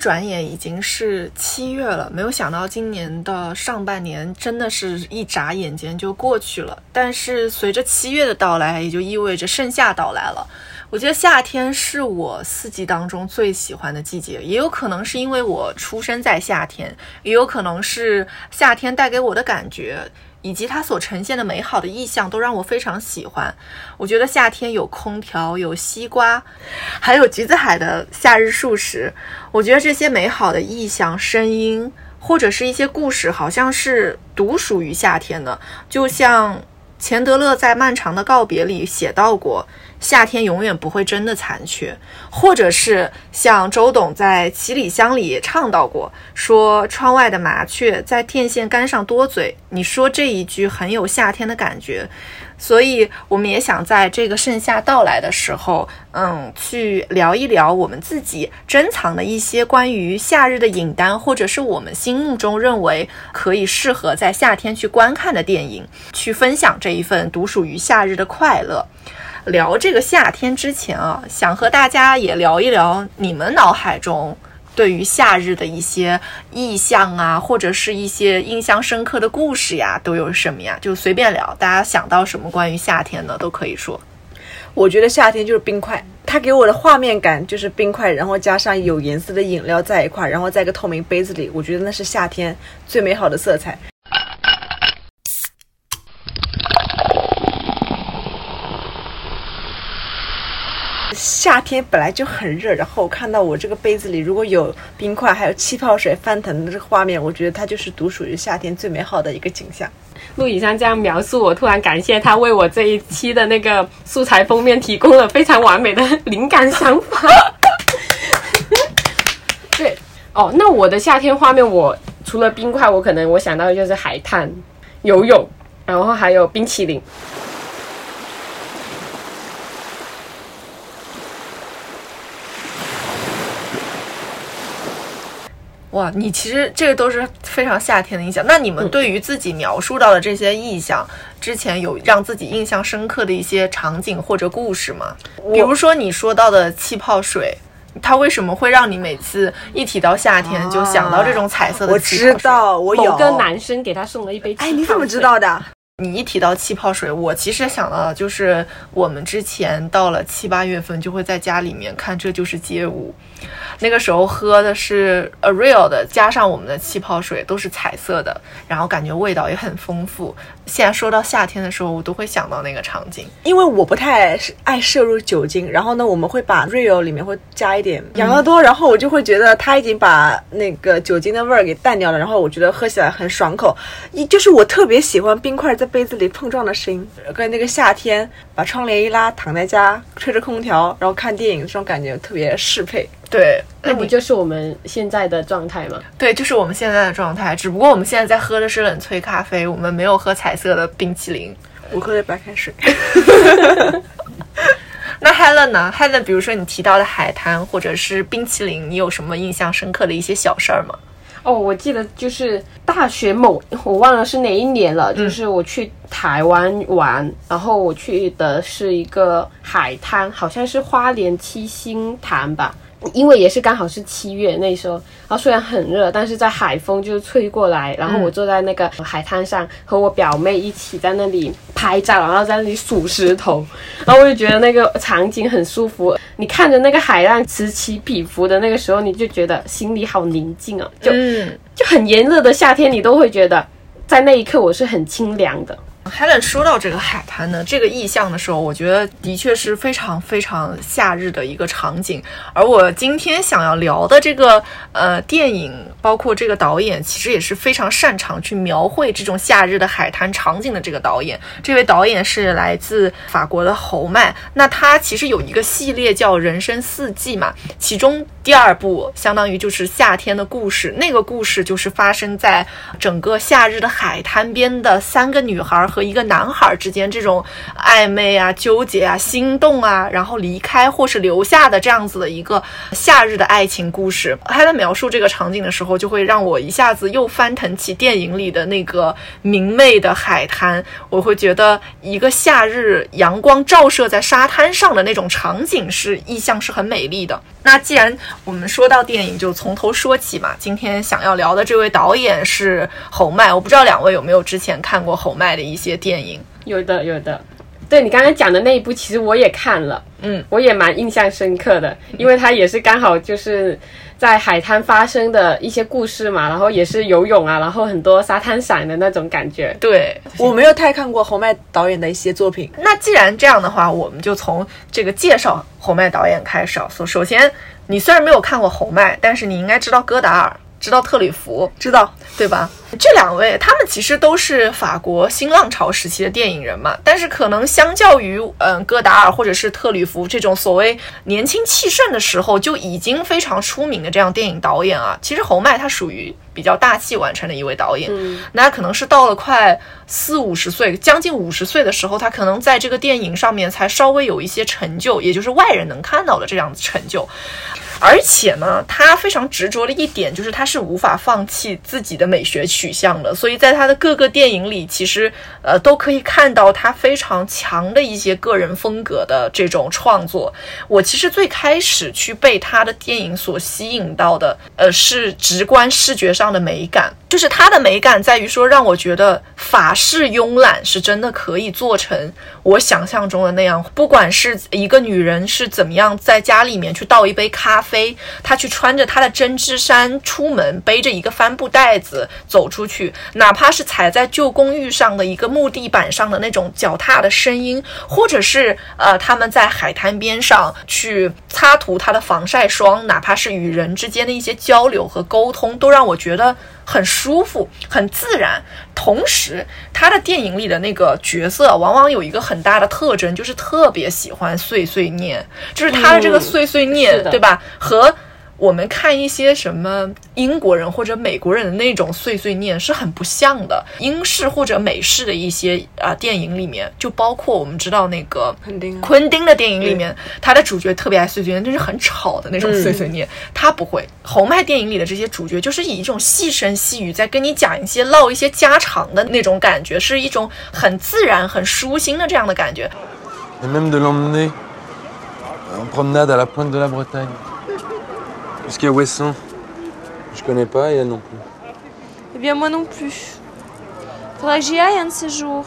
转眼已经是七月了，没有想到今年的上半年真的是一眨眼间就过去了。但是随着七月的到来，也就意味着盛夏到来了。我觉得夏天是我四季当中最喜欢的季节，也有可能是因为我出生在夏天，也有可能是夏天带给我的感觉以及它所呈现的美好的意象都让我非常喜欢。我觉得夏天有空调，有西瓜，还有橘子海的夏日素食。我觉得这些美好的意象、声音或者是一些故事，好像是独属于夏天的，就像。钱德勒在《漫长的告别》里写到过，夏天永远不会真的残缺，或者是像周董在《七里香》里也唱到过，说窗外的麻雀在电线杆上多嘴。你说这一句很有夏天的感觉。所以，我们也想在这个盛夏到来的时候，嗯，去聊一聊我们自己珍藏的一些关于夏日的影单，或者是我们心目中认为可以适合在夏天去观看的电影，去分享这一份独属于夏日的快乐。聊这个夏天之前啊，想和大家也聊一聊你们脑海中。对于夏日的一些意象啊，或者是一些印象深刻的故事呀，都有什么呀？就随便聊，大家想到什么关于夏天的都可以说。我觉得夏天就是冰块，它给我的画面感就是冰块，然后加上有颜色的饮料在一块，然后在一个透明杯子里，我觉得那是夏天最美好的色彩。夏天本来就很热，然后我看到我这个杯子里如果有冰块，还有气泡水翻腾的这个画面，我觉得它就是独属于夏天最美好的一个景象。陆以山这样描述，我突然感谢他为我这一期的那个素材封面提供了非常完美的灵感想法。对，哦，那我的夏天画面，我除了冰块，我可能我想到的就是海滩、游泳，然后还有冰淇淋。哇，你其实这个都是非常夏天的印象。那你们对于自己描述到的这些意象，之前有让自己印象深刻的一些场景或者故事吗？比如说你说到的气泡水，它为什么会让你每次一提到夏天就想到这种彩色的气泡水？我知道，我有个男生给他送了一杯。哎，你怎么知道的？你一提到气泡水，我其实想到的就是我们之前到了七八月份就会在家里面看《这就是街舞》。那个时候喝的是 Ariel 的，加上我们的气泡水都是彩色的，然后感觉味道也很丰富。现在说到夏天的时候，我都会想到那个场景。因为我不太爱摄入酒精，然后呢，我们会把 Ariel 里面会加一点养乐多，然后我就会觉得它已经把那个酒精的味儿给淡掉了，然后我觉得喝起来很爽口。一就是我特别喜欢冰块在杯子里碰撞的声音，跟那个夏天把窗帘一拉，躺在家吹着空调，然后看电影这种感觉特别适配。对，那不就是我们现在的状态吗？对，就是我们现在的状态。只不过我们现在在喝的是冷萃咖啡，我们没有喝彩色的冰淇淋，我喝的白开水。那 Helen 呢？Helen，比如说你提到的海滩或者是冰淇淋，你有什么印象深刻的一些小事儿吗？哦，我记得就是大学某，我忘了是哪一年了，就是我去台湾玩，然后我去的是一个海滩，好像是花莲七星潭吧。因为也是刚好是七月那时候，然后虽然很热，但是在海风就吹过来，然后我坐在那个海滩上，和我表妹一起在那里拍照，然后在那里数石头，然后我就觉得那个场景很舒服。你看着那个海浪此起彼伏的那个时候，你就觉得心里好宁静啊，就就很炎热的夏天，你都会觉得在那一刻我是很清凉的。Helen 说到这个海滩呢这个意象的时候，我觉得的确是非常非常夏日的一个场景。而我今天想要聊的这个呃电影，包括这个导演，其实也是非常擅长去描绘这种夏日的海滩场景的这个导演。这位导演是来自法国的侯麦，那他其实有一个系列叫《人生四季》嘛，其中第二部相当于就是夏天的故事，那个故事就是发生在整个夏日的海滩边的三个女孩和一个男孩之间这种暧昧啊、纠结啊、心动啊，然后离开或是留下的这样子的一个夏日的爱情故事。他在描述这个场景的时候，就会让我一下子又翻腾起电影里的那个明媚的海滩。我会觉得一个夏日阳光照射在沙滩上的那种场景是意象是很美丽的。那既然我们说到电影，就从头说起嘛。今天想要聊的这位导演是侯麦，我不知道两位有没有之前看过侯麦的一些电影？有的，有的。对你刚才讲的那一部，其实我也看了，嗯，我也蛮印象深刻的，因为它也是刚好就是在海滩发生的一些故事嘛，然后也是游泳啊，然后很多沙滩伞的那种感觉。对，我没有太看过侯麦导演的一些作品。那既然这样的话，我们就从这个介绍侯麦导演开始。首首先，你虽然没有看过侯麦，但是你应该知道戈达尔。知道特吕弗，知道对吧？这两位他们其实都是法国新浪潮时期的电影人嘛，但是可能相较于嗯戈达尔或者是特吕弗这种所谓年轻气盛的时候就已经非常出名的这样电影导演啊，其实侯麦他属于比较大器晚成的一位导演，那可能是到了快四五十岁，将近五十岁的时候，他可能在这个电影上面才稍微有一些成就，也就是外人能看到的这样子成就。而且呢，他非常执着的一点就是他是无法放弃自己的美学取向的，所以在他的各个电影里，其实呃都可以看到他非常强的一些个人风格的这种创作。我其实最开始去被他的电影所吸引到的，呃，是直观视觉上的美感，就是它的美感在于说让我觉得法式慵懒是真的可以做成我想象中的那样，不管是一个女人是怎么样在家里面去倒一杯咖啡。她，去穿着她的针织衫出门，背着一个帆布袋子走出去，哪怕是踩在旧公寓上的一个木地板上的那种脚踏的声音，或者是呃他们在海滩边上去擦涂她的防晒霜，哪怕是与人之间的一些交流和沟通，都让我觉得很舒服、很自然。同时，他的电影里的那个角色往往有一个很大的特征，就是特别喜欢碎碎念，就是他的这个碎碎念，对吧？和我们看一些什么英国人或者美国人的那种碎碎念是很不像的。英式或者美式的一些啊电影里面，就包括我们知道那个昆汀昆汀的电影里面，他的主角特别爱碎碎念，就是很吵的那种碎碎念。他不会，侯麦电影里的这些主角就是以一种细声细语在跟你讲一些唠一些家常的那种感觉，是一种很自然、很舒心的这样的感觉。Et même de l'emmener en promenade à la pointe de la Bretagne. Jusqu'à Ouessant. Je connais pas et elle non plus. Eh bien, moi non plus. Faudrait que j'y aille un de ces jours.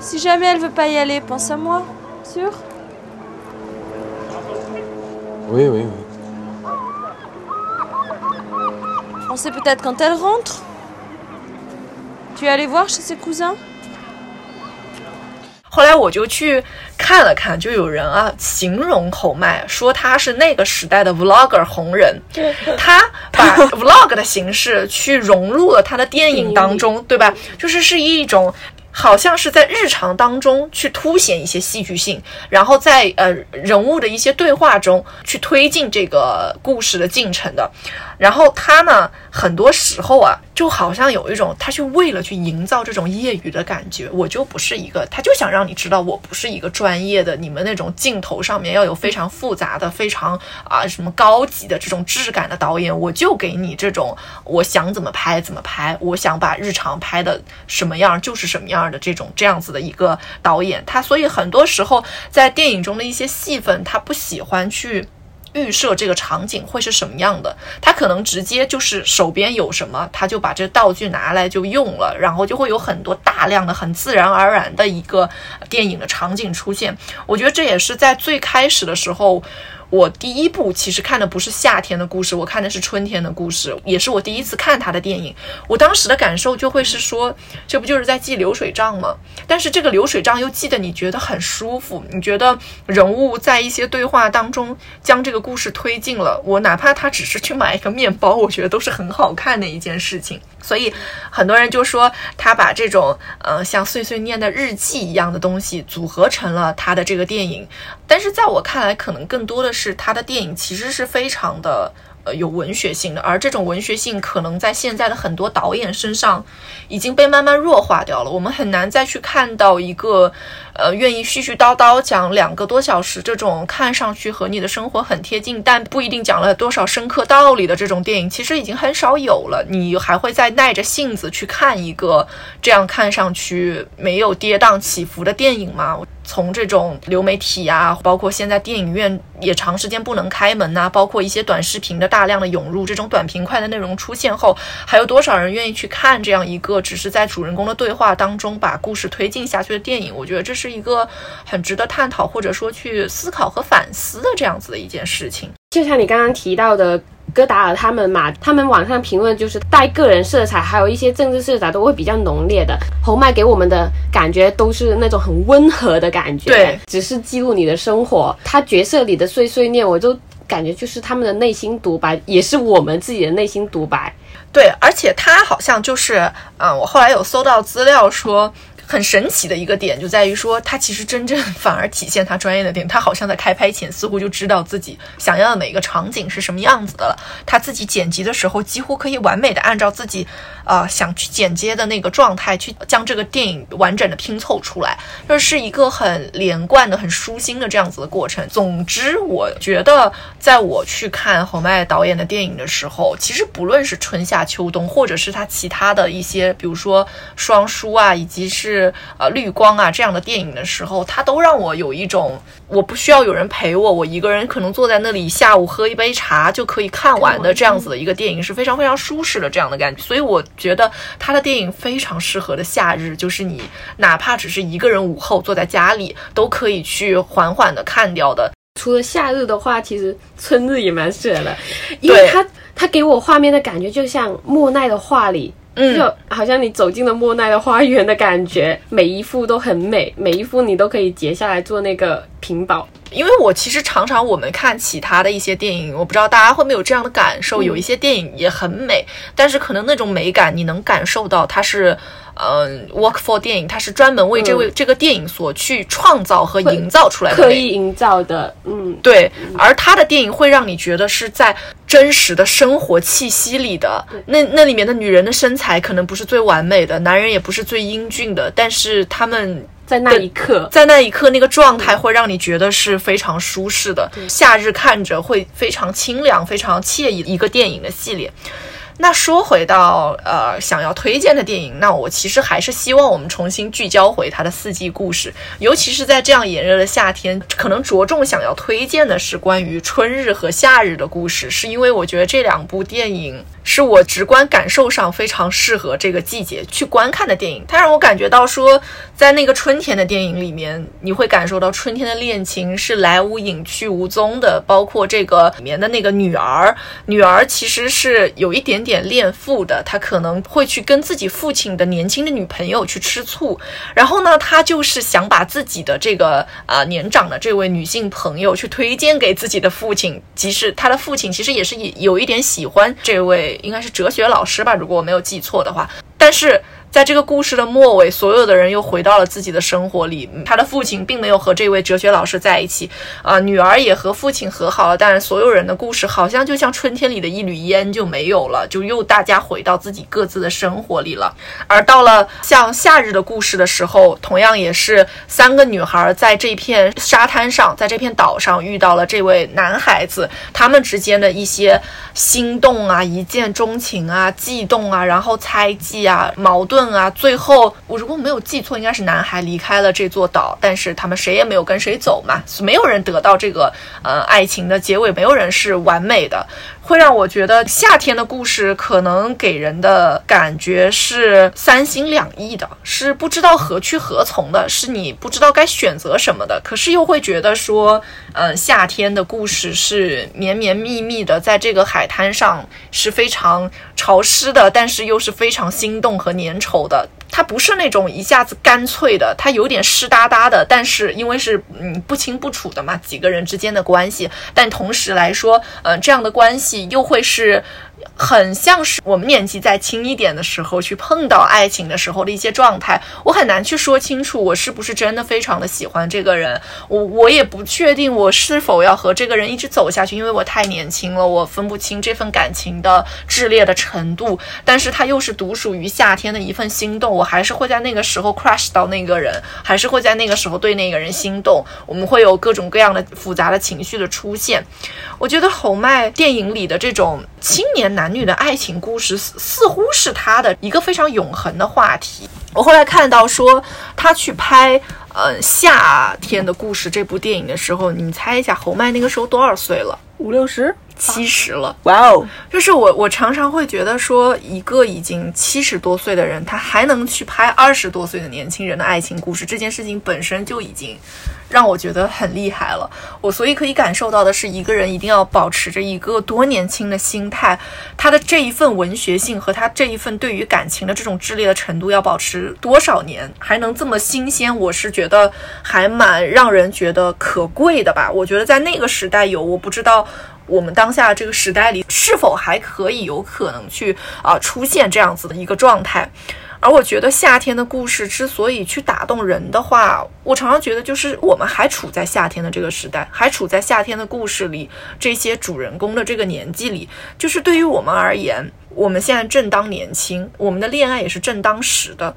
Si jamais elle veut pas y aller, pense à moi. Sûr Oui, oui, oui. On sait peut-être quand elle rentre. Tu es allé voir chez ses cousins 后来我就去 看了看，就有人啊形容侯麦说他是那个时代的 vlogger 红人，他把 vlog 的形式去融入了他的电影当中，对吧？就是是一种。好像是在日常当中去凸显一些戏剧性，然后在呃人物的一些对话中去推进这个故事的进程的。然后他呢，很多时候啊，就好像有一种他去为了去营造这种业余的感觉，我就不是一个，他就想让你知道我不是一个专业的，你们那种镜头上面要有非常复杂的、非常啊什么高级的这种质感的导演，我就给你这种我想怎么拍怎么拍，我想把日常拍的什么样就是什么样的这种这样子的一个导演，他所以很多时候在电影中的一些戏份，他不喜欢去。预设这个场景会是什么样的，他可能直接就是手边有什么，他就把这道具拿来就用了，然后就会有很多大量的很自然而然的一个电影的场景出现。我觉得这也是在最开始的时候。我第一部其实看的不是夏天的故事，我看的是春天的故事，也是我第一次看他的电影。我当时的感受就会是说，这不就是在记流水账吗？但是这个流水账又记得你觉得很舒服，你觉得人物在一些对话当中将这个故事推进了。我哪怕他只是去买一个面包，我觉得都是很好看的一件事情。所以很多人就说他把这种呃像碎碎念的日记一样的东西组合成了他的这个电影，但是在我看来，可能更多的是他的电影其实是非常的。呃，有文学性的，而这种文学性可能在现在的很多导演身上已经被慢慢弱化掉了。我们很难再去看到一个，呃，愿意絮絮叨叨讲两个多小时这种看上去和你的生活很贴近，但不一定讲了多少深刻道理的这种电影，其实已经很少有了。你还会再耐着性子去看一个这样看上去没有跌宕起伏的电影吗？从这种流媒体啊，包括现在电影院也长时间不能开门呐，包括一些短视频的大量的涌入，这种短平快的内容出现后，还有多少人愿意去看这样一个只是在主人公的对话当中把故事推进下去的电影？我觉得这是一个很值得探讨或者说去思考和反思的这样子的一件事情。就像你刚刚提到的。戈达尔他们嘛，他们网上评论就是带个人色彩，还有一些政治色彩都会比较浓烈的。侯麦给我们的感觉都是那种很温和的感觉，对，只是记录你的生活。他角色里的碎碎念，我就感觉就是他们的内心独白，也是我们自己的内心独白。对，而且他好像就是，嗯，我后来有搜到资料说。很神奇的一个点就在于说，他其实真正反而体现他专业的点。他好像在开拍前似乎就知道自己想要的每个场景是什么样子的了。他自己剪辑的时候，几乎可以完美的按照自己，呃，想去剪接的那个状态去将这个电影完整的拼凑出来。这是一个很连贯的、很舒心的这样子的过程。总之，我觉得在我去看侯麦导演的电影的时候，其实不论是春夏秋冬，或者是他其他的一些，比如说双书啊，以及是。是呃绿光啊这样的电影的时候，它都让我有一种我不需要有人陪我，我一个人可能坐在那里下午喝一杯茶就可以看完的这样子的一个电影是非常非常舒适的这样的感觉。所以我觉得他的电影非常适合的夏日，就是你哪怕只是一个人午后坐在家里都可以去缓缓的看掉的。除了夏日的话，其实春日也蛮适合的，因为它它给我画面的感觉就像莫奈的画里。嗯，就好像你走进了莫奈的花园的感觉，每一幅都很美，每一幅你都可以截下来做那个屏保。因为我其实常常我们看其他的一些电影，我不知道大家会没有这样的感受，有一些电影也很美，但是可能那种美感你能感受到它是。嗯，work for 电影，它是专门为这位这个电影所去创造和营造出来的，刻意营造的。嗯，对。而他的电影会让你觉得是在真实的生活气息里的。那那里面的女人的身材可能不是最完美的，男人也不是最英俊的，但是他们在那一刻，在那一刻那个状态会让你觉得是非常舒适的。夏日看着会非常清凉、非常惬意一个电影的系列。那说回到呃想要推荐的电影，那我其实还是希望我们重新聚焦回它的四季故事，尤其是在这样炎热的夏天，可能着重想要推荐的是关于春日和夏日的故事，是因为我觉得这两部电影。是我直观感受上非常适合这个季节去观看的电影，它让我感觉到说，在那个春天的电影里面，你会感受到春天的恋情是来无影去无踪的，包括这个里面的那个女儿，女儿其实是有一点点恋父的，她可能会去跟自己父亲的年轻的女朋友去吃醋，然后呢，她就是想把自己的这个啊年长的这位女性朋友去推荐给自己的父亲，即使她的父亲其实也是有一点喜欢这位。应该是哲学老师吧，如果我没有记错的话，但是。在这个故事的末尾，所有的人又回到了自己的生活里。他的父亲并没有和这位哲学老师在一起，啊，女儿也和父亲和好了。但是所有人的故事好像就像春天里的一缕烟就没有了，就又大家回到自己各自的生活里了。而到了像夏日的故事的时候，同样也是三个女孩在这片沙滩上，在这片岛上遇到了这位男孩子，他们之间的一些心动啊、一见钟情啊、悸动啊，然后猜忌啊、矛盾。啊，最后我如果没有记错，应该是男孩离开了这座岛，但是他们谁也没有跟谁走嘛，没有人得到这个呃爱情的结尾，没有人是完美的。会让我觉得夏天的故事可能给人的感觉是三心两意的，是不知道何去何从的，是你不知道该选择什么的。可是又会觉得说，嗯，夏天的故事是绵绵密密的，在这个海滩上是非常潮湿的，但是又是非常心动和粘稠的。它不是那种一下子干脆的，它有点湿哒哒的，但是因为是嗯不清不楚的嘛，几个人之间的关系，但同时来说，嗯，这样的关系又会是。很像是我们年纪再轻一点的时候去碰到爱情的时候的一些状态。我很难去说清楚我是不是真的非常的喜欢这个人，我我也不确定我是否要和这个人一直走下去，因为我太年轻了，我分不清这份感情的炽烈的程度。但是它又是独属于夏天的一份心动，我还是会在那个时候 crush 到那个人，还是会在那个时候对那个人心动。我们会有各种各样的复杂的情绪的出现。我觉得侯麦电影里的这种青年男女的爱情故事，似似乎是他的一个非常永恒的话题。我后来看到说他去拍呃夏天的故事这部电影的时候，你猜一下侯麦那个时候多少岁了？五六十，七十了。哇哦！就是我，我常常会觉得说，一个已经七十多岁的人，他还能去拍二十多岁的年轻人的爱情故事，这件事情本身就已经让我觉得很厉害了。我所以可以感受到的是，一个人一定要保持着一个多年轻的心态，他的这一份文学性和他这一份对于感情的这种炽烈的程度要保持多少年，还能这么新鲜，我是觉得还蛮让人觉得可贵的吧。我觉得在那个时代有，我不知道。我们当下这个时代里，是否还可以有可能去啊出现这样子的一个状态？而我觉得夏天的故事之所以去打动人的话，我常常觉得就是我们还处在夏天的这个时代，还处在夏天的故事里，这些主人公的这个年纪里，就是对于我们而言，我们现在正当年轻，我们的恋爱也是正当时的，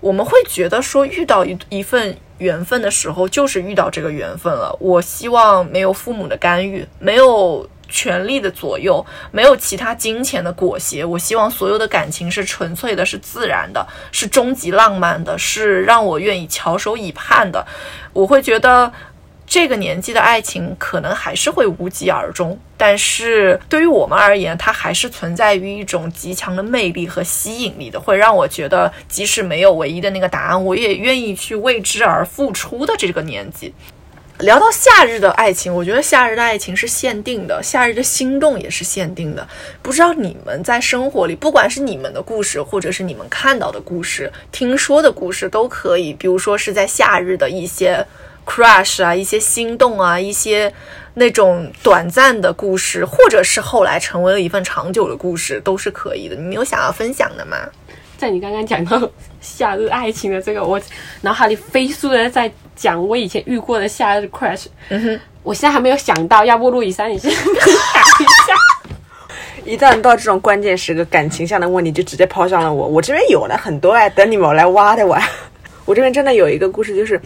我们会觉得说遇到一一份。缘分的时候，就是遇到这个缘分了。我希望没有父母的干预，没有权力的左右，没有其他金钱的裹挟。我希望所有的感情是纯粹的，是自然的，是终极浪漫的，是让我愿意翘首以盼的。我会觉得。这个年纪的爱情可能还是会无疾而终，但是对于我们而言，它还是存在于一种极强的魅力和吸引力的，会让我觉得即使没有唯一的那个答案，我也愿意去为之而付出的这个年纪。聊到夏日的爱情，我觉得夏日的爱情是限定的，夏日的心动也是限定的。不知道你们在生活里，不管是你们的故事，或者是你们看到的故事、听说的故事，都可以。比如说是在夏日的一些。crush 啊，一些心动啊，一些那种短暂的故事，或者是后来成为了一份长久的故事，都是可以的。你们有想要分享的吗？在你刚刚讲到夏日爱情的这个，我脑海里飞速的在讲我以前遇过的夏日 crush。嗯哼，我现在还没有想到，要不陆以山你先讲一下。一旦到这种关键时刻，感情上的问题就直接抛向了我。我这边有了很多哎，等你们来挖的哇。我这边真的有一个故事，就是。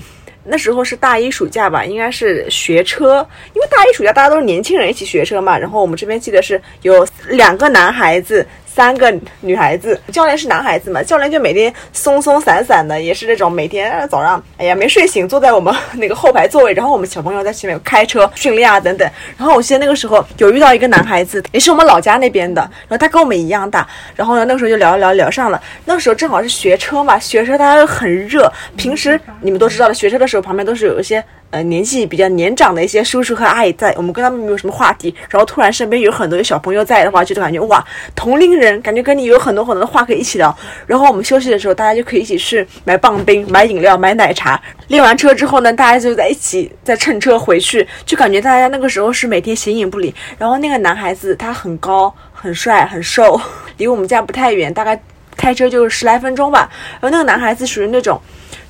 那时候是大一暑假吧，应该是学车，因为大一暑假大家都是年轻人一起学车嘛。然后我们这边记得是有两个男孩子。三个女孩子，教练是男孩子嘛？教练就每天松松散散的，也是那种每天早上，哎呀没睡醒，坐在我们那个后排座位，然后我们小朋友在前面开车训练啊等等。然后我记得那个时候有遇到一个男孩子，也是我们老家那边的，然后他跟我们一样大。然后呢，那个时候就聊一聊聊上了。那个时候正好是学车嘛，学车大家又很热。平时你们都知道的，学车的时候旁边都是有一些。呃，年纪比较年长的一些叔叔和阿姨在，我们跟他们没有什么话题，然后突然身边有很多小朋友在的话，就感觉哇，同龄人感觉跟你有很多很多的话可以一起聊。然后我们休息的时候，大家就可以一起去买棒冰、买饮料、买奶茶。练完车之后呢，大家就在一起再乘车回去，就感觉大家那个时候是每天形影不离。然后那个男孩子他很高、很帅、很瘦，离我们家不太远，大概开车就十来分钟吧。然后那个男孩子属于那种。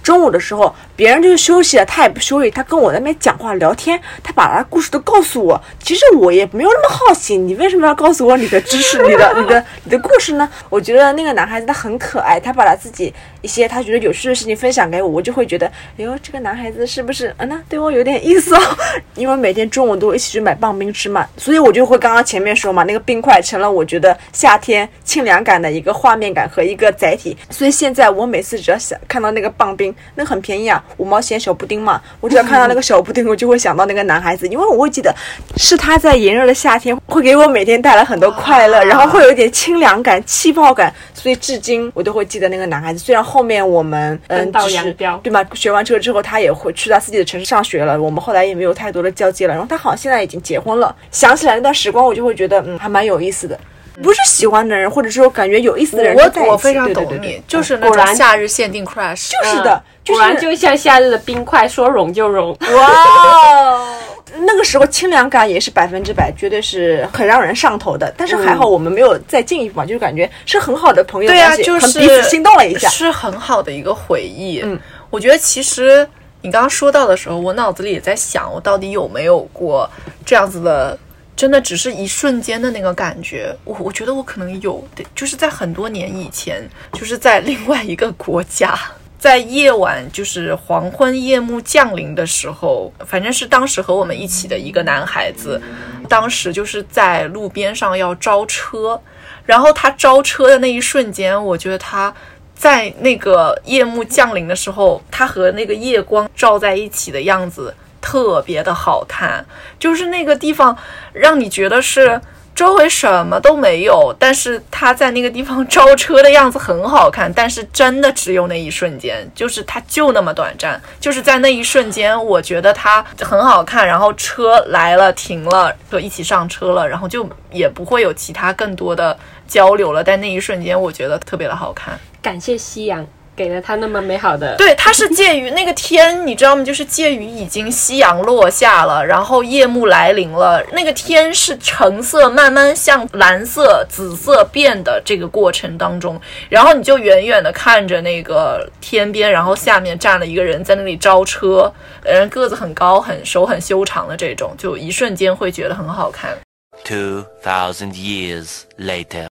中午的时候，别人就是休息了，他也不休息，他跟我那边讲话聊天，他把他故事都告诉我。其实我也没有那么好奇，你为什么要告诉我你的知识、你的、你的、你的故事呢？我觉得那个男孩子他很可爱，他把他自己一些他觉得有趣的事情分享给我，我就会觉得，哎呦，这个男孩子是不是嗯，那对我有点意思哦？因为每天中午都一起去买棒冰吃嘛，所以我就会刚刚前面说嘛，那个冰块成了我觉得夏天清凉感的一个画面感和一个载体。所以现在我每次只要想看到那个棒冰。那很便宜啊，五毛钱小布丁嘛。我只要看到那个小布丁，我就会想到那个男孩子，因为我会记得是他在炎热的夏天会给我每天带来很多快乐，然后会有一点清凉感、气泡感，所以至今我都会记得那个男孩子。虽然后面我们嗯，到扬镳对吗？学完车之后，他也会去他自己的城市上学了，我们后来也没有太多的交接了。然后他好像现在已经结婚了。想起来那段时光，我就会觉得嗯，还蛮有意思的。不是喜欢的人，或者说感觉有意思的人，我我非常懂你，就是那种夏日限定 crush，就是的，果然就像夏日的冰块，说融就融。哇，那个时候清凉感也是百分之百，绝对是很让人上头的。但是还好我们没有再进一步嘛，就是感觉是很好的朋友对啊，关系，就是很彼此心动了一下。是很好的一个回忆。嗯，我觉得其实你刚刚说到的时候，我脑子里也在想，我到底有没有过这样子的，真的只是一瞬间的那个感觉。我我觉得我可能有的，就是在很多年以前，就是在另外一个国家。在夜晚，就是黄昏夜幕降临的时候，反正是当时和我们一起的一个男孩子，当时就是在路边上要招车，然后他招车的那一瞬间，我觉得他在那个夜幕降临的时候，他和那个夜光照在一起的样子特别的好看，就是那个地方让你觉得是。周围什么都没有，但是他在那个地方招车的样子很好看，但是真的只有那一瞬间，就是他就那么短暂，就是在那一瞬间，我觉得他很好看，然后车来了停了，就一起上车了，然后就也不会有其他更多的交流了，但那一瞬间我觉得特别的好看。感谢夕阳给了他那么美好的。对，它是介于那个天，你知道吗？就是介于已经夕阳落下了，然后夜幕来临了，那个天是橙色慢慢向蓝色、紫色变的这个过程当中，然后你就远远的看着那个天边，然后下面站了一个人在那里招车，人个子很高、很手很修长的这种，就一瞬间会觉得很好看。Two thousand years later.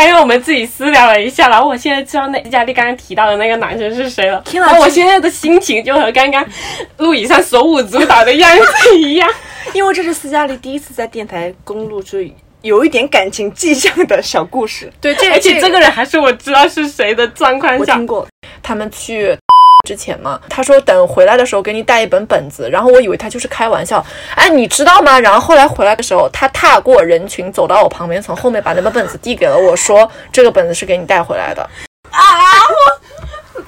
刚刚我们自己私聊了一下，然后我现在知道那佳丽刚刚提到的那个男生是谁了。天哪然后我现在的心情就和刚刚路易莎手舞足蹈的样子一样。因为这是斯嘉丽第一次在电台公露出有一点感情迹象的小故事，对，这而且这个人还是我知道是谁的状况下我听，过。他们去之前嘛，他说等回来的时候给你带一本本子，然后我以为他就是开玩笑，哎，你知道吗？然后后来回来的时候，他踏过人群走到我旁边，从后面把那本本子递给了我说，这个本子是给你带回来的。啊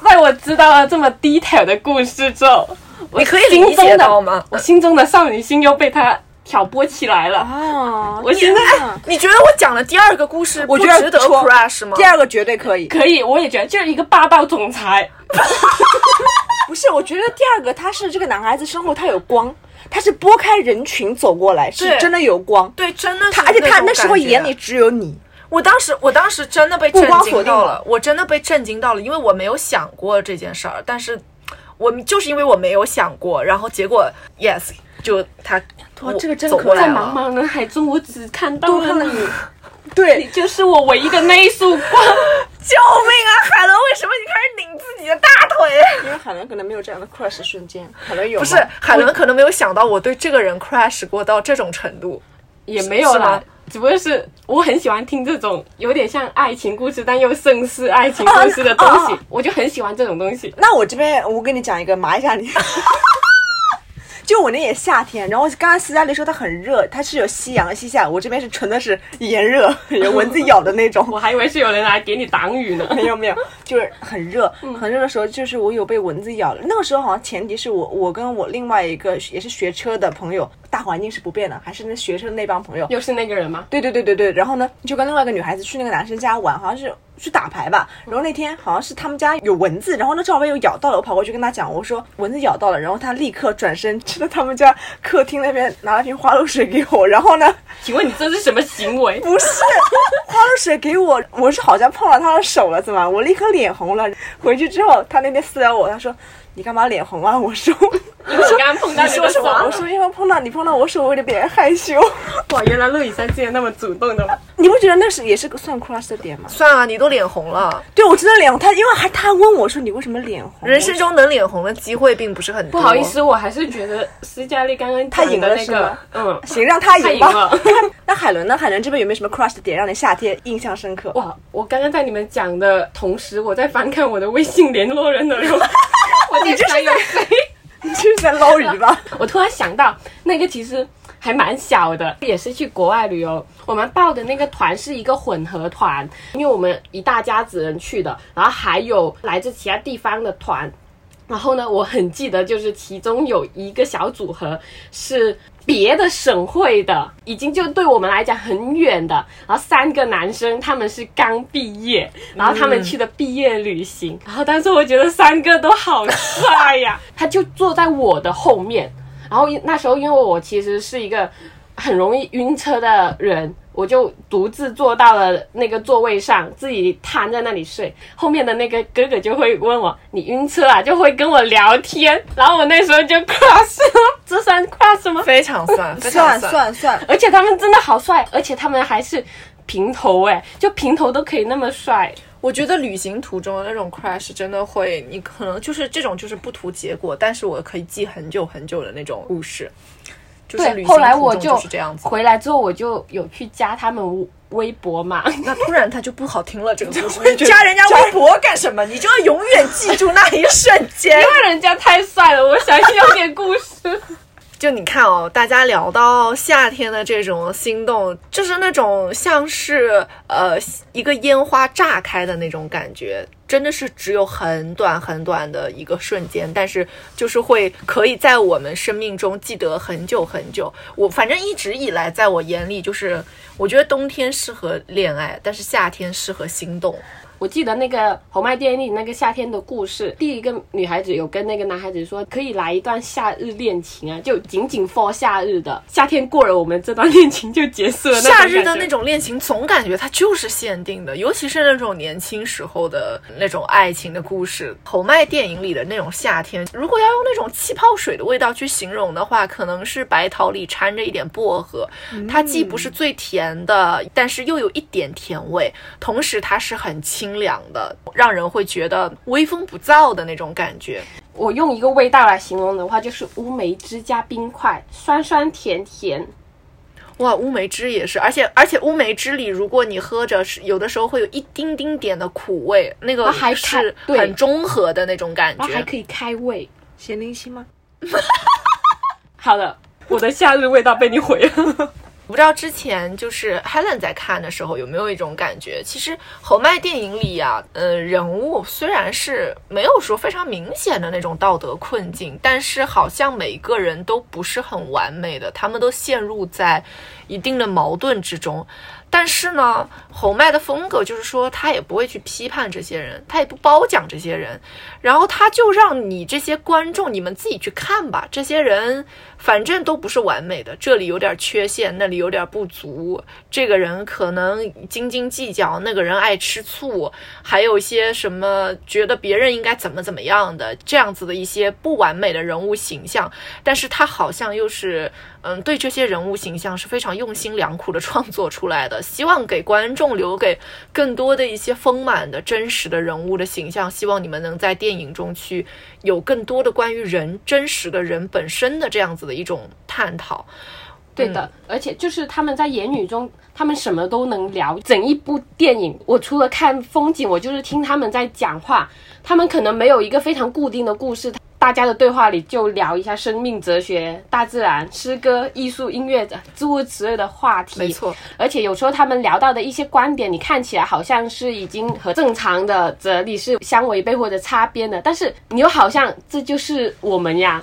在我知道了这么 detail 的故事之后，你可以心理解到吗？我心中的少女心又被他挑拨起来了。啊，我现在 你觉得我讲的第二个故事我觉得不值得错 crush 吗第？二个绝对可以。可以，我也觉得就是一个霸道总裁。不是，我觉得第二个他是这个男孩子身后他有光，他是拨开人群走过来，是真的有光。对，真的是他而且他那时候眼里只有你，我当时，我当时真的被目震惊到了，我真的被震惊到了，因为我没有想过这件事儿，但是我就是因为我没有想过，然后结果 yes，就他哇这个真可在走过来茫茫人海中，我只看到了你，对你。就是我唯一的那一束光。救命啊！海伦，为什么你开始拧自己的大腿？因为海伦可能没有这样的 crush 瞬间，海伦有吗不是，海伦可能没有想到我对这个人 crush 过到这种程度。也没有啦，只不过是我很喜欢听这种有点像爱情故事，但又胜似爱情故事的东西，啊啊我就很喜欢这种东西。那我这边我跟你讲一个麻一下你。就我那也夏天，然后刚刚斯嘉丽说它很热，它是有夕阳西下，我这边是纯的是炎热，有蚊子咬的那种。我还以为是有人来给你挡雨呢。没有没有，就是很热，很热的时候，就是我有被蚊子咬了。那个时候好像前提是我我跟我另外一个也是学车的朋友，大环境是不变的，还是那学生那帮朋友。又是那个人吗？对对对对对，然后呢，就跟另外一个女孩子去那个男生家玩，好像是去打牌吧。然后那天好像是他们家有蚊子，然后那赵薇又咬到了，我跑过去跟他讲，我说蚊子咬到了，然后他立刻转身去到他们家客厅那边拿了瓶花露水给我，然后呢，请问你这是什么行为？不是花露水给我，我是好像碰到他的手了，怎么？我立刻脸红了。回去之后，他那天私聊我，他说你干嘛脸红啊？我说因为你刚刚碰到你说什么。我说因为碰到你碰到我手，我有点害羞。哇，原来陆以山竟然那么主动的吗？你不觉得那是也是个算 crush 的点吗？算啊，你都脸红了，对，我真的脸红。他因为还他还问我说你为什么脸红？人生中能脸红的机会并不是很多。不好意思，我还是觉得斯嘉丽刚刚他赢讲的那个了是吗，嗯，行，让他他赢吧。赢了。那海伦呢？海伦这边有没有什么 crush 的点让你夏天印象深刻？哇！我刚刚在你们讲的同时，我在翻看我的微信联络人的时候，我在想有谁。你是在捞鱼吧？我突然想到，那个其实还蛮小的，也是去国外旅游。我们报的那个团是一个混合团，因为我们一大家子人去的，然后还有来自其他地方的团。然后呢，我很记得，就是其中有一个小组合是别的省会的，已经就对我们来讲很远的。然后三个男生，他们是刚毕业，然后他们去的毕业旅行。然后但是我觉得三个都好帅呀，他就坐在我的后面。然后那时候因为我其实是一个很容易晕车的人，我就独自坐到了那个座位上，自己瘫在那里睡。后面的那个哥哥就会问我：“你晕车啊？”就会跟我聊天。然后我那时候就 crush 了，这算 crush 吗？非常算，非常算算算，而且他们真的好帅，而且他们还是平头哎，就平头都可以那么帅。我觉得旅行途中的那种 crash 真的会，你可能就是这种就是不图结果，但是我可以记很久很久的那种故事。就是对，后来我就就是这样子。回来之后，我就有去加他们微博嘛。那突然他就不好听了，这个故事。加人家微博干什么？你就要永远记住那一瞬间。因为人家太帅了，我想要点故事。就你看哦，大家聊到夏天的这种心动，就是那种像是呃一个烟花炸开的那种感觉，真的是只有很短很短的一个瞬间，但是就是会可以在我们生命中记得很久很久。我反正一直以来，在我眼里，就是我觉得冬天适合恋爱，但是夏天适合心动。我记得那个红麦电影里那个夏天的故事，第一个女孩子有跟那个男孩子说，可以来一段夏日恋情啊，就仅仅 for 夏日的，夏天过了，我们这段恋情就结束了。夏日的那种种恋情，总感觉它就是限定的，尤其是那种年轻时候的那种爱情的故事。侯麦电影里的那种夏天，如果要用那种气泡水的味道去形容的话，可能是白桃里掺着一点薄荷，它既不是最甜的，但是又有一点甜味，同时它是很清凉的，让人会觉得微风不燥的那种感觉。我用一个味道来形容的话，就是乌梅汁加冰块，酸酸甜甜。哇，乌梅汁也是，而且而且乌梅汁里，如果你喝着是有的时候会有一丁丁点的苦味，那个啊还是很中和的那种感觉。还可以开胃。咸宁七吗？好的，我的夏日味道被你毁了。我不知道之前就是 Helen 在看的时候有没有一种感觉，其实侯麦电影里呀、呃，人物虽然是没有说非常明显的那种道德困境，但是好像每个人都不是很完美的，他们都陷入在一定的矛盾之中。但是呢，侯麦的风格就是说，他也不会去批判这些人，他也不褒奖这些人，然后他就让你这些观众你们自己去看吧。这些人反正都不是完美的，这里有点缺陷，那里有点不足。这个人可能斤斤计较，那个人爱吃醋，还有一些什么觉得别人应该怎么怎么样的这样子的一些不完美的人物形象。但是他好像又是，嗯，对这些人物形象是非常用心良苦的创作出来的，希望给观众留给更多的一些丰满的真实的人物的形象。希望你们能在电影中去有更多的关于人真实的人本身的这样子的一种探讨。对的，而且就是他们在言语中，他们什么都能聊。整一部电影，我除了看风景，我就是听他们在讲话。他们可能没有一个非常固定的故事，大家的对话里就聊一下生命、哲学、大自然、诗歌、艺术、音乐的诸如此类的话题。没错，而且有时候他们聊到的一些观点，你看起来好像是已经和正常的哲理是相违背或者擦边的，但是你又好像这就是我们呀。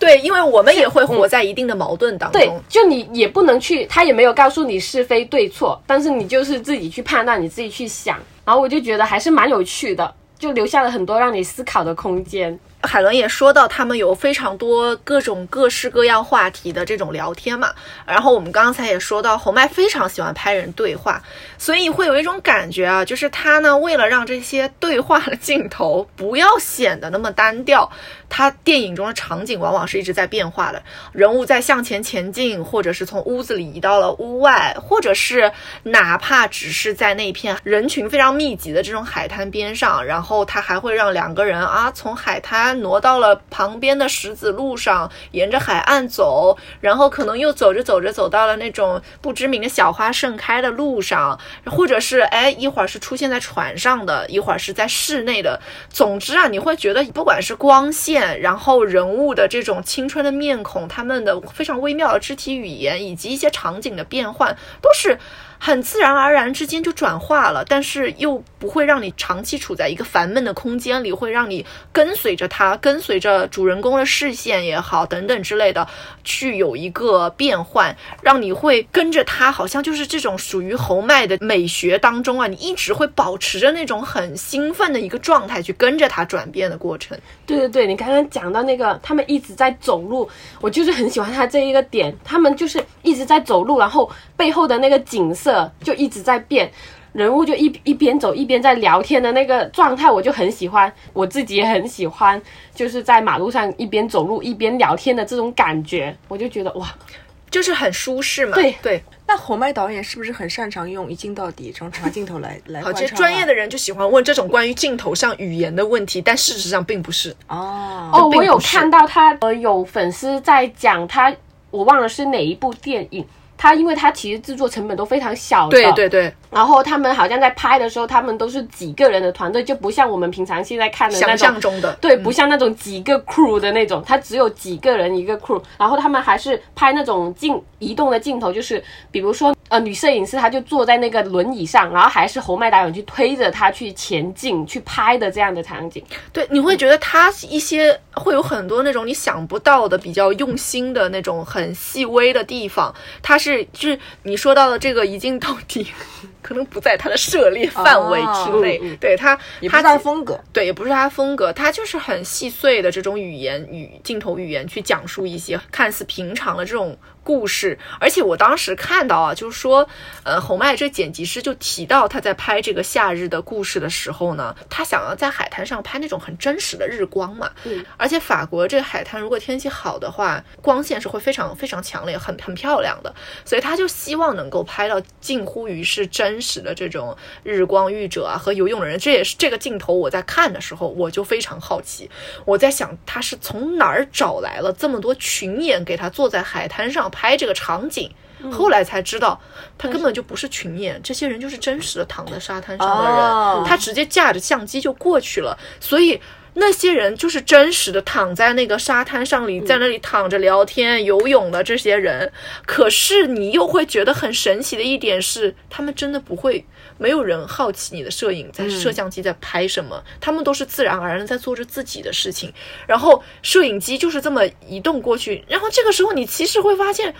对，因为我们也会活在一定的矛盾当中。对，就你也不能去，他也没有告诉你是非对错，但是你就是自己去判断，你自己去想。然后我就觉得还是蛮有趣的，就留下了很多让你思考的空间。海伦也说到，他们有非常多各种各式各样话题的这种聊天嘛。然后我们刚才也说到，侯麦非常喜欢拍人对话，所以会有一种感觉啊，就是他呢，为了让这些对话的镜头不要显得那么单调，他电影中的场景往往是一直在变化的，人物在向前前进，或者是从屋子里移到了屋外，或者是哪怕只是在那片人群非常密集的这种海滩边上，然后他还会让两个人啊从海滩。挪到了旁边的石子路上，沿着海岸走，然后可能又走着走着走到了那种不知名的小花盛开的路上，或者是哎一会儿是出现在船上的，一会儿是在室内的。总之啊，你会觉得不管是光线，然后人物的这种青春的面孔，他们的非常微妙的肢体语言，以及一些场景的变换，都是。很自然而然之间就转化了，但是又不会让你长期处在一个烦闷的空间里，会让你跟随着他他，跟随着主人公的视线也好，等等之类的，去有一个变换，让你会跟着他，好像就是这种属于侯麦的美学当中啊，你一直会保持着那种很兴奋的一个状态，去跟着他转变的过程。对对对，你刚刚讲到那个，他们一直在走路，我就是很喜欢他这一个点，他们就是一直在走路，然后背后的那个景色就一直在变，人物就一一边走一边在聊天的那个状态，我就很喜欢，我自己也很喜欢，就是在马路上一边走路一边聊天的这种感觉，我就觉得哇，就是很舒适嘛。对对，那侯麦导演是不是很擅长用一镜到底这种长镜头来 来好，贯穿啊？这专业的人就喜欢问这种关于镜头上语言的问题，但事实上并不是。哦哦，我有看到他呃有粉丝在讲他，我忘了是哪一部电影。他因为他其实制作成本都非常小的，对对对，然后他们好像在拍的时候，他们都是几个人的团队，就不像我们平常现在看的那想种象中的对，不像那种几个 crew 的那种，他只有几个人一个 crew，然后他们还是拍那种镜移动的镜头，就是比如说呃女摄影师她就坐在那个轮椅上，然后还是侯麦导演去推着她去前进去拍的这样的场景。对，你会觉得他一些会有很多那种你想不到的、比较用心的那种很细微的地方。他是就是你说到的这个一镜到底，可能不在他的涉猎范围之内。哦嗯嗯对他，他的风格。对，也不是他的风格，他就是很细碎的这种语言语镜头语言去讲述一些看似平常的这种故事。而且我当时看到啊，就是说，呃，侯麦这剪辑师就提到他在拍这个夏日的故事的时候呢，他想要在海滩上拍那种很真实的日光嘛。嗯，而且法国这个海滩如果天气好的话，光线是会非常非常强烈，很很漂亮的。所以他就希望能够拍到近乎于是真实的这种日光浴者啊和游泳的人。这也是这个镜头我在看的时候，我就非常好奇，我在想他是从哪儿找来了这么多群演给他坐在海滩上拍这个场景。后来才知道，他根本就不是群演，这些人就是真实的躺在沙滩上的人，哦他直接架着相机就过去了，所以。那些人就是真实的躺在那个沙滩上里，在那里躺着聊天、游泳的这些人。可是你又会觉得很神奇的一点是，他们真的不会，没有人好奇你的摄影在摄像机在拍什么，他们都是自然而然的在做着自己的事情。然后摄影机就是这么移动过去，然后这个时候你其实会发现。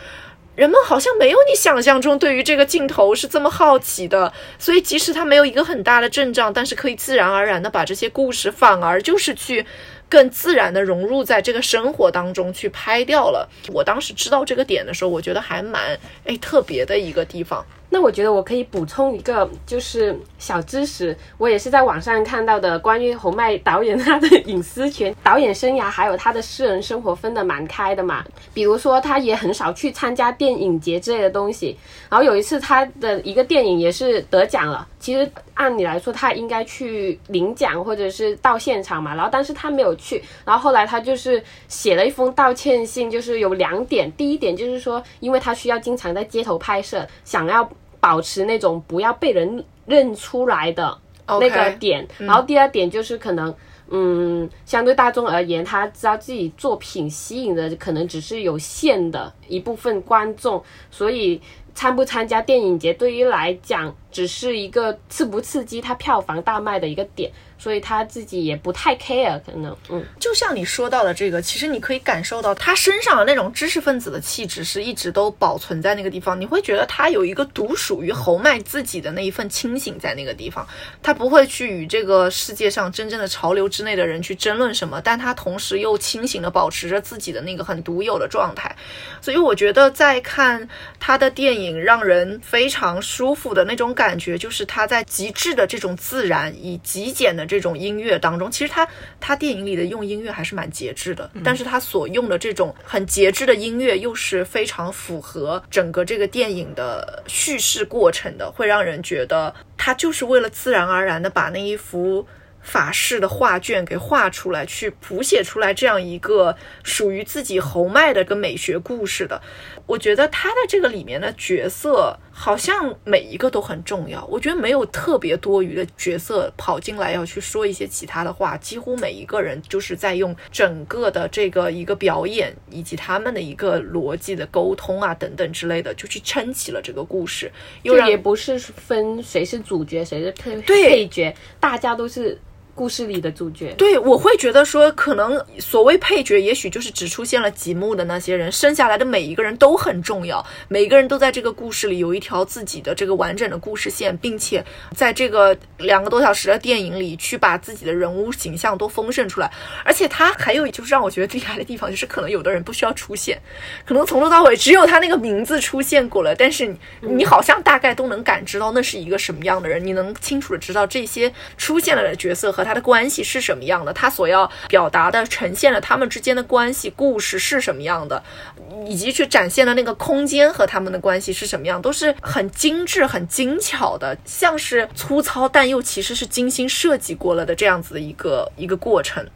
人们好像没有你想象中对于这个镜头是这么好奇的，所以即使它没有一个很大的阵仗，但是可以自然而然的把这些故事反而就是去更自然的融入在这个生活当中去拍掉了。我当时知道这个点的时候，我觉得还蛮哎特别的一个地方。那我觉得我可以补充一个就是小知识，我也是在网上看到的，关于侯麦导演他的隐私权、导演生涯还有他的私人生活分得蛮开的嘛。比如说，他也很少去参加电影节之类的东西。然后有一次他的一个电影也是得奖了，其实按理来说他应该去领奖或者是到现场嘛，然后但是他没有去。然后后来他就是写了一封道歉信，就是有两点，第一点就是说，因为他需要经常在街头拍摄，想要。保持那种不要被人认出来的那个点。然后第二点就是可能，嗯，相对大众而言，他知道自己作品吸引的可能只是有限的一部分观众，所以参不参加电影节对于来讲只是一个刺不刺激他票房大卖的一个点，所以他自己也不太 care，可能，嗯，就像你说到的这个，其实你可以感受到他身上的那种知识分子的气质是一直都保存在那个地方。你会觉得他有一个独属于侯麦自己的那一份清醒在那个地方，他不会去与这个世界上真正的潮流之内的人去争论什么，但他同时又清醒的保持着自己的那个很独有的状态。所以我觉得在看他的电影，让人非常舒服的那种感觉，就是他在极致的这种自然以极简的这种音乐当中，其实他他电影里的用音乐还是蛮节制的，但是他所用的这种很节制的音乐，又是非常符合整个这个电影的叙事过程的，会让人觉得他就是为了自然而然的把那一幅。法式的画卷给画出来，去谱写出来这样一个属于自己侯麦的一个美学故事的，我觉得他在这个里面的角色好像每一个都很重要。我觉得没有特别多余的角色跑进来要去说一些其他的话，几乎每一个人就是在用整个的这个一个表演以及他们的一个逻辑的沟通啊等等之类的，就去撑起了这个故事，又也不是分谁是主角，谁是配对配角，大家都是故事里的主角。对，我会觉得说，可能所谓配角，也许就是只出现了几幕的那些人，生下来的每一个人都很重要，每个人都在这个故事里有一条自己的这个完整的故事线，并且在这个两个多小时的电影里去把自己的人物形象都丰盛出来。而且他还有就是让我觉得厉害的地方，就是可能有的人不需要出现，可能从头到尾只有他那个名字出现过了，但是你你好像大概都能感知到那是一个什么样的人，你能清楚的知道这些出现了的角色和他他的关系是什么样的，他所要表达的呈现了他们之间的关系故事是什么样的，以及去展现的那个空间和他们的关系是什么样，都是很精致、很精巧的，像是粗糙但又其实是精心设计过了的这样子的一个一个过程。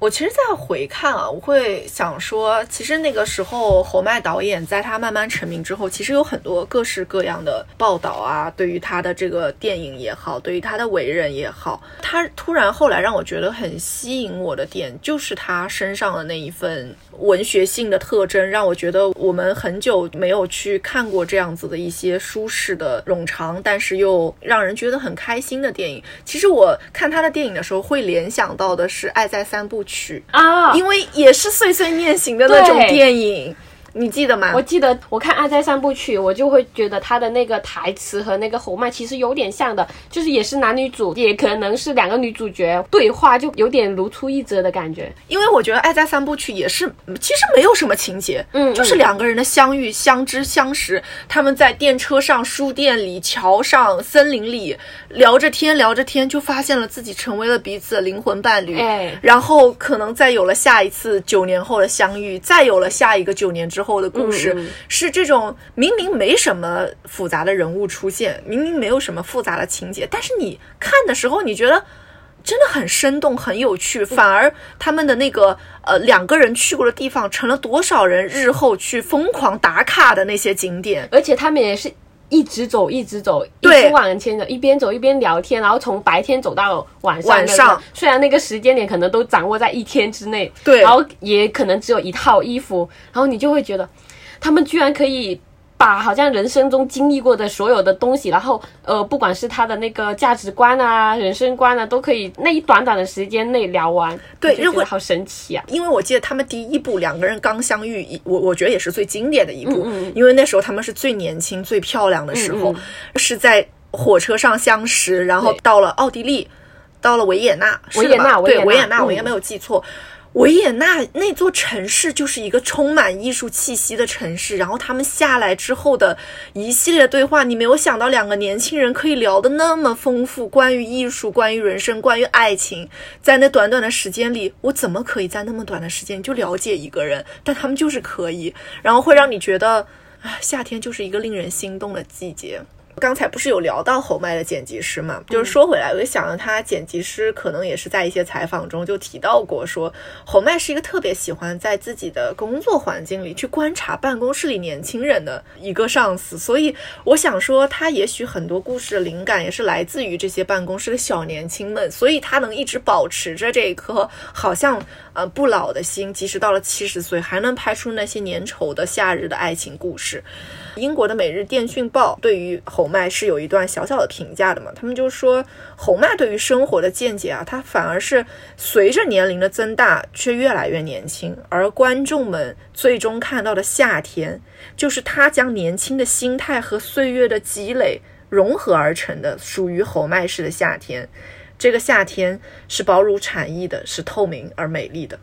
我其实，在回看啊，我会想说，其实那个时候侯麦导演在他慢慢成名之后，其实有很多各式各样的报道啊，对于他的这个电影也好，对于他的为人也好，他突然后来让我觉得很吸引我的点，就是他身上的那一份文学性的特征，让我觉得我们很久没有去看过这样子的一些舒适的冗长，但是又让人觉得很开心的电影。其实我看他的电影的时候，会联想到的是《爱在三部曲》。啊，因为也是碎碎念型的那种电影，你记得吗？我记得我看《爱在三部曲》，我就会觉得他的那个台词和那个侯麦其实有点像的，就是也是男女主，也可能是两个女主角对话，就有点如出一辙的感觉。因为我觉得《爱在三部曲》也是，其实没有什么情节，嗯就是两个人的相遇、相知、相识，他们在电车上、书店里、桥上、森林里聊着天，聊着天，就发现了自己成为了彼此的灵魂伴侣，哎然后可能再有了下一次九年后的相遇，再有了下一个九年之后的故事，嗯嗯是这种明明没什么复杂的人物出现，明明没有什么复杂的情节，但是你看的时候，你觉得。真的很生动，很有趣，反而他们的那个呃两个人去过的地方，成了多少人日后去疯狂打卡的那些景点。而且他们也是一直走，一直走，一对直往前走，一边走一边聊天，然后从白天走到晚上。晚上，虽然那个时间点可能都掌握在一天之内，对然后也可能只有一套衣服，然后你就会觉得，他们居然可以。把好像人生中经历过的所有的东西，然后呃，不管是他的那个价值观啊、人生观啊，都可以那一短短的时间内聊完。对如果好神奇啊！因为我记得他们第一部两个人刚相遇，我我觉得也是最经典的一部，嗯嗯因为那时候他们是最年轻、最漂亮的时候，嗯是在火车上相识，然后到了奥地利，到了维也纳，是维也纳吧对维也纳我应该没有记错。维也纳那座城市就是一个充满艺术气息的城市，然后他们下来之后的一系列对话，你没有想到两个年轻人可以聊得那么丰富，关于艺术、关于人生、关于爱情，在那短短的时间里，我怎么可以在那么短的时间就了解一个人？但他们就是可以，然后会让你觉得，啊，夏天就是一个令人心动的季节。刚才不是有聊到侯麦的剪辑师嘛？就是说回来，我就想到他剪辑师可能也是在一些采访中就提到过，说侯麦是一个特别喜欢在自己的工作环境里去观察办公室里年轻人的一个上司，所以我想说，他也许很多故事的灵感也是来自于这些办公室的小年轻们，所以他能一直保持着这一颗好像呃不老的心，即使到了七十岁还能拍出那些粘稠的夏日的爱情故事。英国的《每日电讯报》对于侯麦是有一段小小的评价的嘛？他们就说，侯麦对于生活的见解啊，他反而是随着年龄的增大却越来越年轻，而观众们最终看到的夏天，就是他将年轻的心态和岁月的积累融合而成的，属于侯麦式的夏天。这个夏天是薄如蝉翼的，是透明而美丽的。